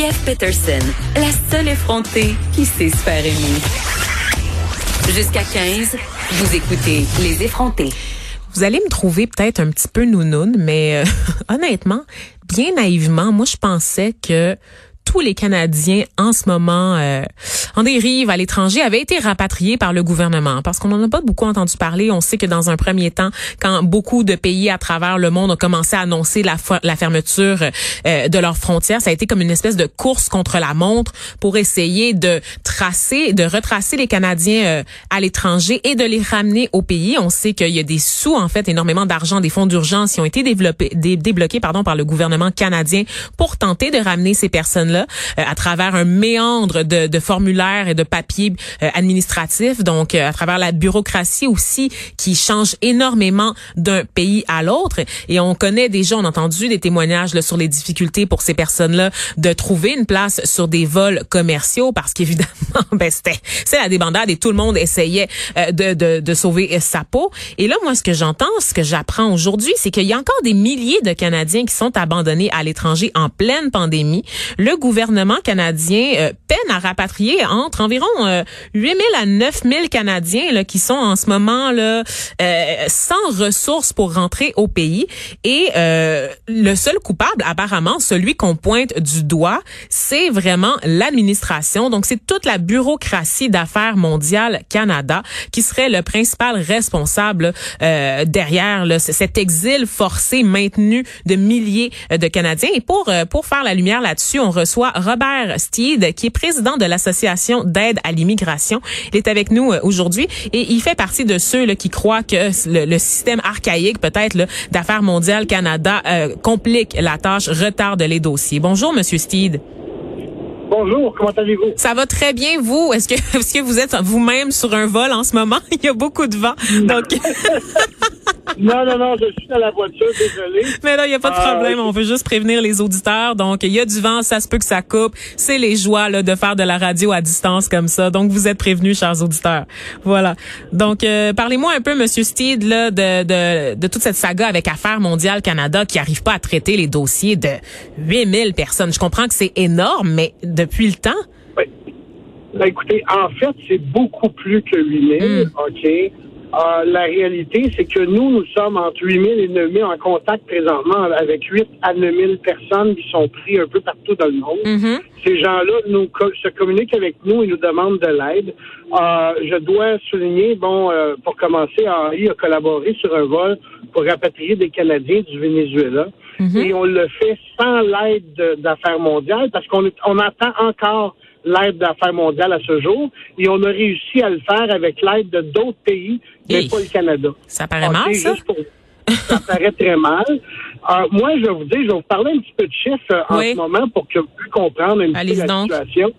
Geneviève Peterson, la seule effrontée qui sait se faire aimer. Jusqu'à 15, vous écoutez Les effrontés. Vous allez me trouver peut-être un petit peu nounoun, mais euh, honnêtement, bien naïvement, moi je pensais que tous les Canadiens en ce moment euh, en dérive à l'étranger avaient été rapatriés par le gouvernement parce qu'on n'en a pas beaucoup entendu parler. On sait que dans un premier temps, quand beaucoup de pays à travers le monde ont commencé à annoncer la, fermeture euh, de leurs frontières, ça a été comme une espèce de course contre la montre pour essayer de tracer, de retracer les Canadiens euh, à l'étranger et de les ramener au pays. On sait qu'il y a des sous, en fait, énormément d'argent, des fonds d'urgence qui ont été développés, débloqués pardon, par le gouvernement canadien pour tenter de ramener ces personnes-là euh, à travers un méandre de, de formulaires et de papiers euh, administratifs, donc euh, à travers la bureaucratie aussi qui change énormément d'un pays à l'autre. Et on connaît déjà, on a entendu des témoignages là, sur les difficultés pour ces personnes-là de trouver une place sur des vols commerciaux parce qu'évidemment, ben c'était c'est la débandade et tout le monde essayait de, de, de sauver sa peau. Et là, moi, ce que j'entends, ce que j'apprends aujourd'hui, c'est qu'il y a encore des milliers de Canadiens qui sont abandonnés à l'étranger en pleine pandémie. Le canadien euh, peine à rapatrier entre environ euh, 8 000 à 9 000 Canadiens là, qui sont en ce moment là euh, sans ressources pour rentrer au pays. Et euh, le seul coupable, apparemment, celui qu'on pointe du doigt, c'est vraiment l'administration. Donc, c'est toute la bureaucratie d'affaires mondiales Canada qui serait le principal responsable euh, derrière là, cet exil forcé maintenu de milliers de Canadiens. Et pour pour faire la lumière là-dessus, on reçoit Robert Steed, qui est président de l'Association d'aide à l'immigration. Il est avec nous euh, aujourd'hui et il fait partie de ceux là, qui croient que le, système archaïque, peut-être, d'Affaires mondiales Canada, euh, complique la tâche, retarde les dossiers. Bonjour, Monsieur Steed. Bonjour, comment allez-vous? Ça va très bien, vous? Est-ce que, est-ce que vous êtes vous-même sur un vol en ce moment? Il y a beaucoup de vent. Donc. non, non, non, je suis dans la voiture, désolé. Mais là, il n'y a pas de euh, problème. On veut juste prévenir les auditeurs. Donc, il y a du vent, ça se peut que ça coupe. C'est les joies là, de faire de la radio à distance comme ça. Donc, vous êtes prévenus, chers auditeurs. Voilà. Donc, euh, parlez-moi un peu, Monsieur Steed, là, de, de, de toute cette saga avec Affaires mondiales Canada qui arrive pas à traiter les dossiers de 8000 personnes. Je comprends que c'est énorme, mais depuis le temps? Oui. Ben, écoutez, en fait, c'est beaucoup plus que 8000, mm. OK? Euh, la réalité, c'est que nous, nous sommes entre 8 000 et 9 000 en contact présentement avec 8 à 9 000 personnes qui sont prises un peu partout dans le monde. Mm-hmm. Ces gens-là nous se communiquent avec nous et nous demandent de l'aide. Euh, je dois souligner, bon, euh, pour commencer, Henri a collaboré sur un vol pour rapatrier des Canadiens du Venezuela. Mm-hmm. Et on le fait sans l'aide d'affaires mondiales parce qu'on on attend encore l'aide d'affaires mondiales à ce jour et on a réussi à le faire avec l'aide de d'autres pays, mais pas le Canada. Ça paraît mal, ça? ça paraît très mal. Euh, moi, je vais vous dire, je vais vous parler un petit peu de chiffres euh, en ce moment pour que vous puissiez comprendre un petit peu la situation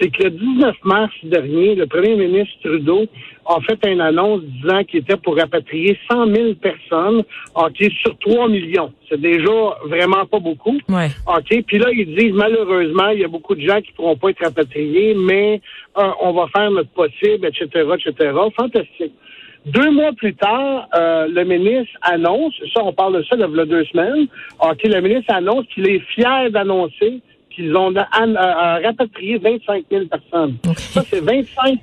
c'est que le 19 mars dernier, le premier ministre Trudeau a fait une annonce disant qu'il était pour rapatrier 100 000 personnes, OK, sur 3 millions. C'est déjà vraiment pas beaucoup. Ouais. OK, puis là, ils disent, malheureusement, il y a beaucoup de gens qui pourront pas être rapatriés, mais euh, on va faire notre possible, etc., etc. Fantastique. Deux mois plus tard, euh, le ministre annonce, ça, on parle de ça il y a deux semaines, OK, le ministre annonce qu'il est fier d'annoncer qu'ils ont rapatrié 25 000 personnes. Ça, c'est 25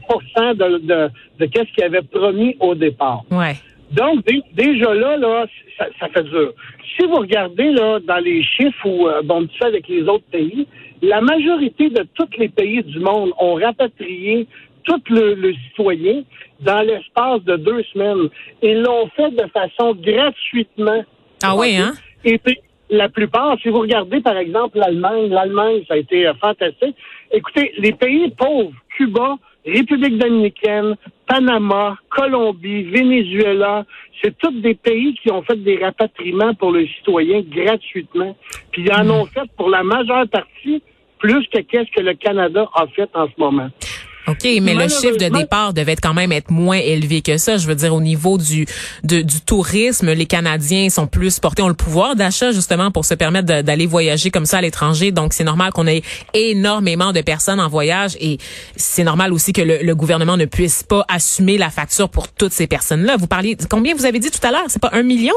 de, de, de qu'est-ce qu'ils avaient promis au départ. Ouais. Donc, déjà là, là ça, ça, fait dur. Si vous regardez là dans les chiffres euh, bon, ça avec les autres pays, la majorité de tous les pays du monde ont rapatrié tous le, citoyens dans l'espace de deux semaines. Ils l'ont fait de façon gratuitement. Ah oui, hein? Et puis, la plupart, si vous regardez par exemple l'Allemagne, l'Allemagne, ça a été euh, fantastique. Écoutez, les pays pauvres, Cuba, République dominicaine, Panama, Colombie, Venezuela, c'est tous des pays qui ont fait des rapatriements pour les citoyens gratuitement. Puis ils en ont fait pour la majeure partie plus que qu'est-ce que le Canada a fait en ce moment. OK, mais le chiffre de départ devait quand même être moins élevé que ça. Je veux dire, au niveau du, du tourisme, les Canadiens sont plus portés, ont le pouvoir d'achat justement pour se permettre d'aller voyager comme ça à l'étranger. Donc, c'est normal qu'on ait énormément de personnes en voyage et c'est normal aussi que le, le, gouvernement ne puisse pas assumer la facture pour toutes ces personnes-là. Vous parliez, combien vous avez dit tout à l'heure? C'est pas un million?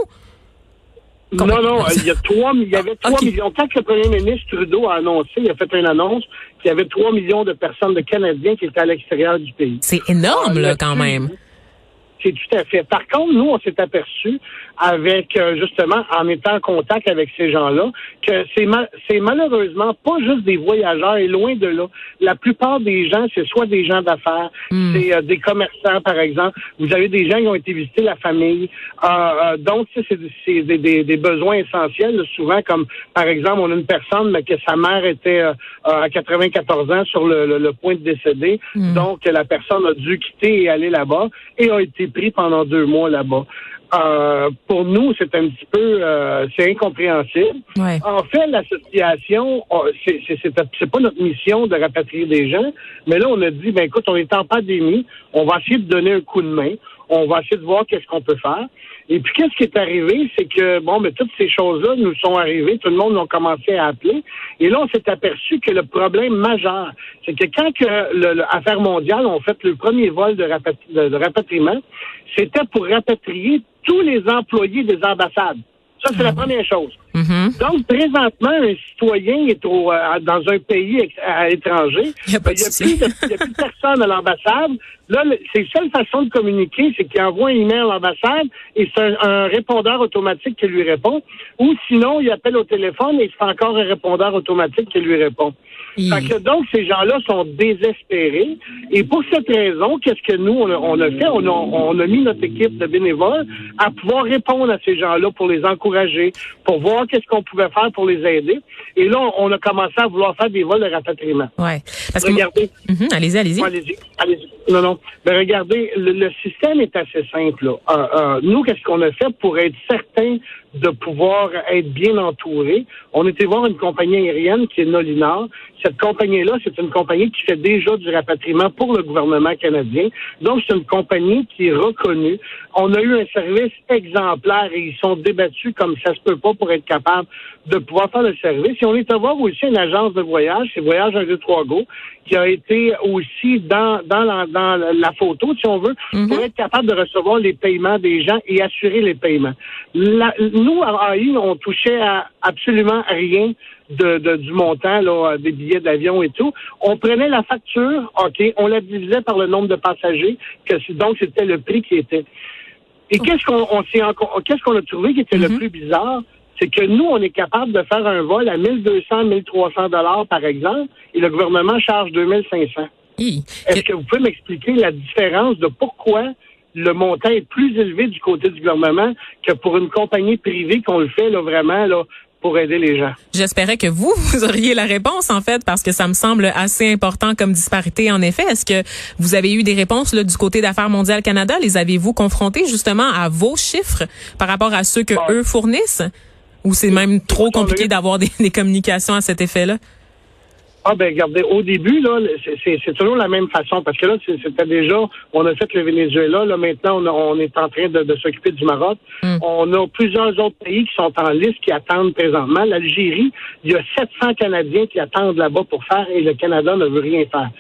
Non, non, il y, a trois, il y avait 3 millions. Quand le premier ministre Trudeau a annoncé, il a fait une annonce qu'il y avait 3 millions de personnes, de Canadiens qui étaient à l'extérieur du pays. C'est énorme, là, quand même. C'est tout à fait. Par contre, nous, on s'est aperçu avec euh, justement en étant en contact avec ces gens-là que c'est c'est malheureusement pas juste des voyageurs et loin de là. La plupart des gens, c'est soit des gens d'affaires, hmm. c'est euh, des commerçants par exemple. Vous avez des gens qui ont été visiter la famille. Euh, donc c'est des, des, des, besoins essentiels souvent comme par exemple on a une personne mais que sa mère était à 94 ans sur le, le, point de décéder. Hmm. Donc la personne a dû quitter et aller là-bas et a été pris pendant deux mois là-bas. Euh, pour nous, c'est un petit peu, euh, c'est incompréhensible. En fait, l'association, c'est, c'est, pas notre mission de rapatrier des gens, mais là, on a dit, ben écoute, on est en pandémie, on va essayer de donner un coup de main, on va essayer de voir qu'est-ce qu'on peut faire. Et puis, qu'est-ce qui est arrivé, c'est que, bon, mais toutes ces choses-là nous sont arrivées, tout le monde a commencé à appeler, et là, on s'est aperçu que le problème majeur, c'est que quand que l'affaire mondiale ont fait le premier vol de rapatriement, c'était pour rapatrier tous les employés des ambassades. Ça, c'est la ah première chose. Mm-hmm. Donc, présentement, un citoyen est au, euh, dans un pays à l'étranger. Il n'y a, plus de personne à l'ambassade. Là, c'est la seule façon de communiquer, c'est qu'il envoie un email à l'ambassade et c'est un, répondeur automatique qui lui répond. Ou sinon, il appelle au téléphone et c'est encore un répondeur automatique qui lui répond. Que donc, ces gens-là sont désespérés. Et pour cette raison, qu'est-ce que nous, on a, fait? On a, on a mis notre équipe de bénévoles à pouvoir répondre à ces gens-là pour les encourager, pour voir qu'est-ce qu'on pouvait faire pour les aider. Et là, on a commencé à vouloir faire des vols de rapatriement. Ouais. Parce regardez. Mhm, allez-y, allez-y. allez-y, allez-y. Non, non. Mais regardez, le, système est assez simple. Là. Euh, euh, nous, qu'est-ce qu'on a fait pour être certain de pouvoir être bien entouré? On était voir une compagnie aérienne qui est Nolinar. Cette compagnie-là, c'est une compagnie qui fait déjà du rapatriement pour le gouvernement canadien. Donc, c'est une compagnie qui est reconnue. On a eu un service exemplaire et ils sont débattus comme ça se peut pas pour être capable de pouvoir faire le service. Et on est à voir aussi une agence de voyage, c'est Voyage 1, 2, 3 Go, qui a été aussi dans, dans, la, dans la photo, si on veut, pour mhm. être capable de recevoir les paiements des gens et assurer les paiements. nous, à AI, on touchait à absolument rien de, de, du montant là, des billets d'avion et tout. On prenait la facture, OK, on la divisait par le nombre de passagers, que donc c'était le prix qui était. Et qu'est-ce qu'on on, qu'est-ce qu'on a trouvé qui était le mhm. plus bizarre? C'est que nous, on est capable de faire un vol à 1200, 1300 dollars par exemple, et le gouvernement charge 2500. Est-ce que vous pouvez m'expliquer la différence de pourquoi le montant est plus élevé du côté du gouvernement que pour une compagnie privée qu'on le fait là, vraiment là, pour aider les gens? J'espérais que vous, vous auriez la réponse, en fait, parce que ça me semble assez important comme disparité, en effet. Est-ce que vous avez eu des réponses là, du côté d'Affaires mondiales Canada? Les avez-vous confrontés justement à vos chiffres par rapport à ceux que eux fournissent? Ou c'est même trop compliqué d'avoir des, communications à cet effet-là? Ah ben regardez, au début, là, c'est toujours la même façon, parce que là, c'était déjà, on a fait le Venezuela, là, maintenant, on, est en train de, s'occuper du Maroc. Hmm. On a plusieurs autres pays qui sont en liste, qui attendent présentement. L'Algérie, il y a 700 Canadiens qui attendent là-bas pour faire, et le Canada ne veut rien faire.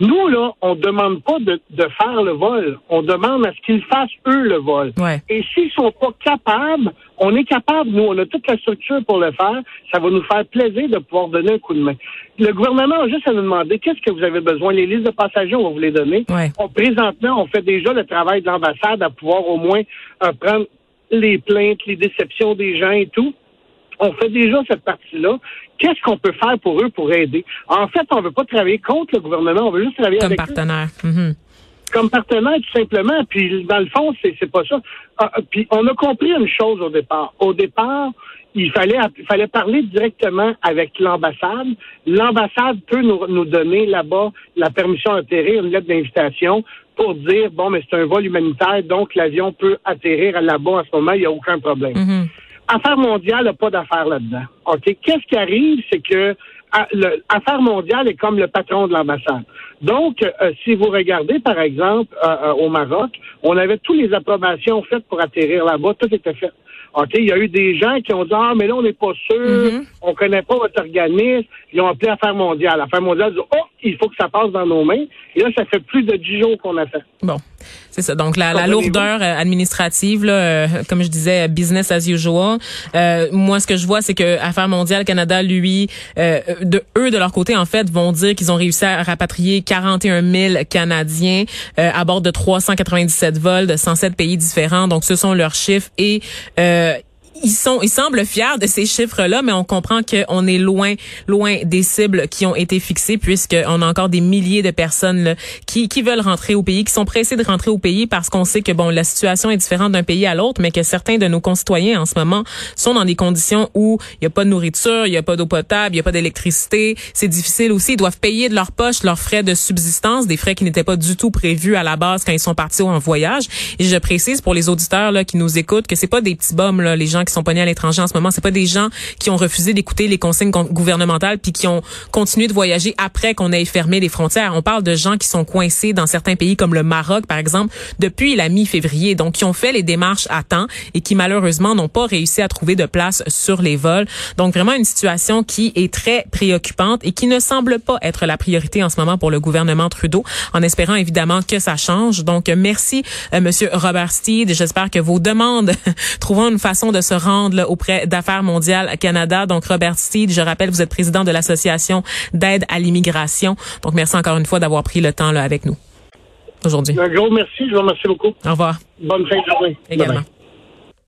Nous, là, on demande pas de, faire le vol. On demande à ce qu'ils fassent, eux, le vol. Et s'ils sont pas capables, on est capable, nous, on a toute la structure pour le faire. Ça va nous faire plaisir de pouvoir donner un coup de main. Le gouvernement a juste à nous demander qu'est-ce que vous avez besoin. Les listes de passagers, on va vous les donner. On, présentement, on fait déjà le travail de l'ambassade à pouvoir au moins euh, prendre les plaintes, les déceptions des gens et tout. On fait déjà cette partie-là. Qu'est-ce qu'on peut faire pour eux pour aider? En fait, on ne veut pas travailler contre le gouvernement, on veut juste travailler Comme partenaire. Mm-hmm. Comme partenaire, tout simplement. Puis, dans le fond, c'est, c'est pas ça. Ah, ah, puis, on a compris une chose au départ. Au départ, il fallait, il fallait parler directement avec l'ambassade. L'ambassade peut nous, nous donner là-bas la permission d'atterrir, une lettre d'invitation pour dire, bon, mais c'est un vol humanitaire, donc l'avion peut atterrir là-bas à ce moment, il n'y a aucun problème. Mhm. Affaires mondiales n'a pas d'affaires là-dedans. OK? Qu'est-ce qui arrive, c'est que à- le- Affaires mondiales est comme le patron de l'ambassade. Donc, euh, si vous regardez, par exemple, euh, euh, au Maroc, on avait toutes les approbations faites pour atterrir là-bas, tout était fait. OK, il y a eu des gens qui ont dit Ah, mais là, on n'est pas sûr, Mhm. on connaît pas votre organisme. Ils ont appelé Affaires mondiales. Affaires mondiales dit Oh, il faut que ça passe dans nos mains. Et là, ça fait plus de dix jours qu'on a fait. Bon, c'est ça. Donc la, la lourdeur euh, administrative, là, euh, comme je disais, business as usual. Euh, moi, ce que je vois, c'est que Affaires mondiales Canada, lui, euh, de eux de leur côté, en fait, vont dire qu'ils ont réussi à rapatrier 41 000 Canadiens euh, à bord de 397 vols de 107 pays différents. Donc, ce sont leurs chiffres et euh, ils sont, ils semblent fiers de ces chiffres-là, mais on comprend qu'on est loin, loin des cibles qui ont été fixées, puisqu'on a encore des milliers de personnes là, qui, qui veulent rentrer au pays, qui sont pressées de rentrer au pays parce qu'on sait que bon, la situation est différente d'un pays à l'autre, mais que certains de nos concitoyens en ce moment sont dans des conditions où il n'y a pas de nourriture, il n'y a pas d'eau potable, il n'y a pas d'électricité. C'est difficile aussi. Ils doivent payer de leur poche leurs frais de subsistance, des frais qui n'étaient pas du tout prévus à la base quand ils sont partis en voyage. Et je précise pour les auditeurs là qui nous écoutent que c'est pas des petits bums là, les gens qui sont pognés à l'étranger en ce moment, c'est pas des gens qui ont refusé d'écouter les consignes gouvernementales puis qui ont continué de voyager après qu'on ait fermé les frontières. On parle de gens qui sont coincés dans certains pays comme le Maroc par exemple depuis la mi-février, donc qui ont fait les démarches à temps et qui malheureusement n'ont pas réussi à trouver de place sur les vols. Donc vraiment une situation qui est très préoccupante et qui ne semble pas être la priorité en ce moment pour le gouvernement Trudeau, en espérant évidemment que ça change. Donc merci euh, Monsieur Robert Steed. J'espère que vos demandes trouveront une façon de se rendre là, auprès d'Affaires mondiales Canada. Donc Robert Steed, je rappelle, vous êtes président de l'association d'aide à l'immigration. Donc merci encore une fois d'avoir pris le temps là avec nous aujourd'hui. Un gros merci, je vous remercie beaucoup. Au revoir Bonne fin de journée. également.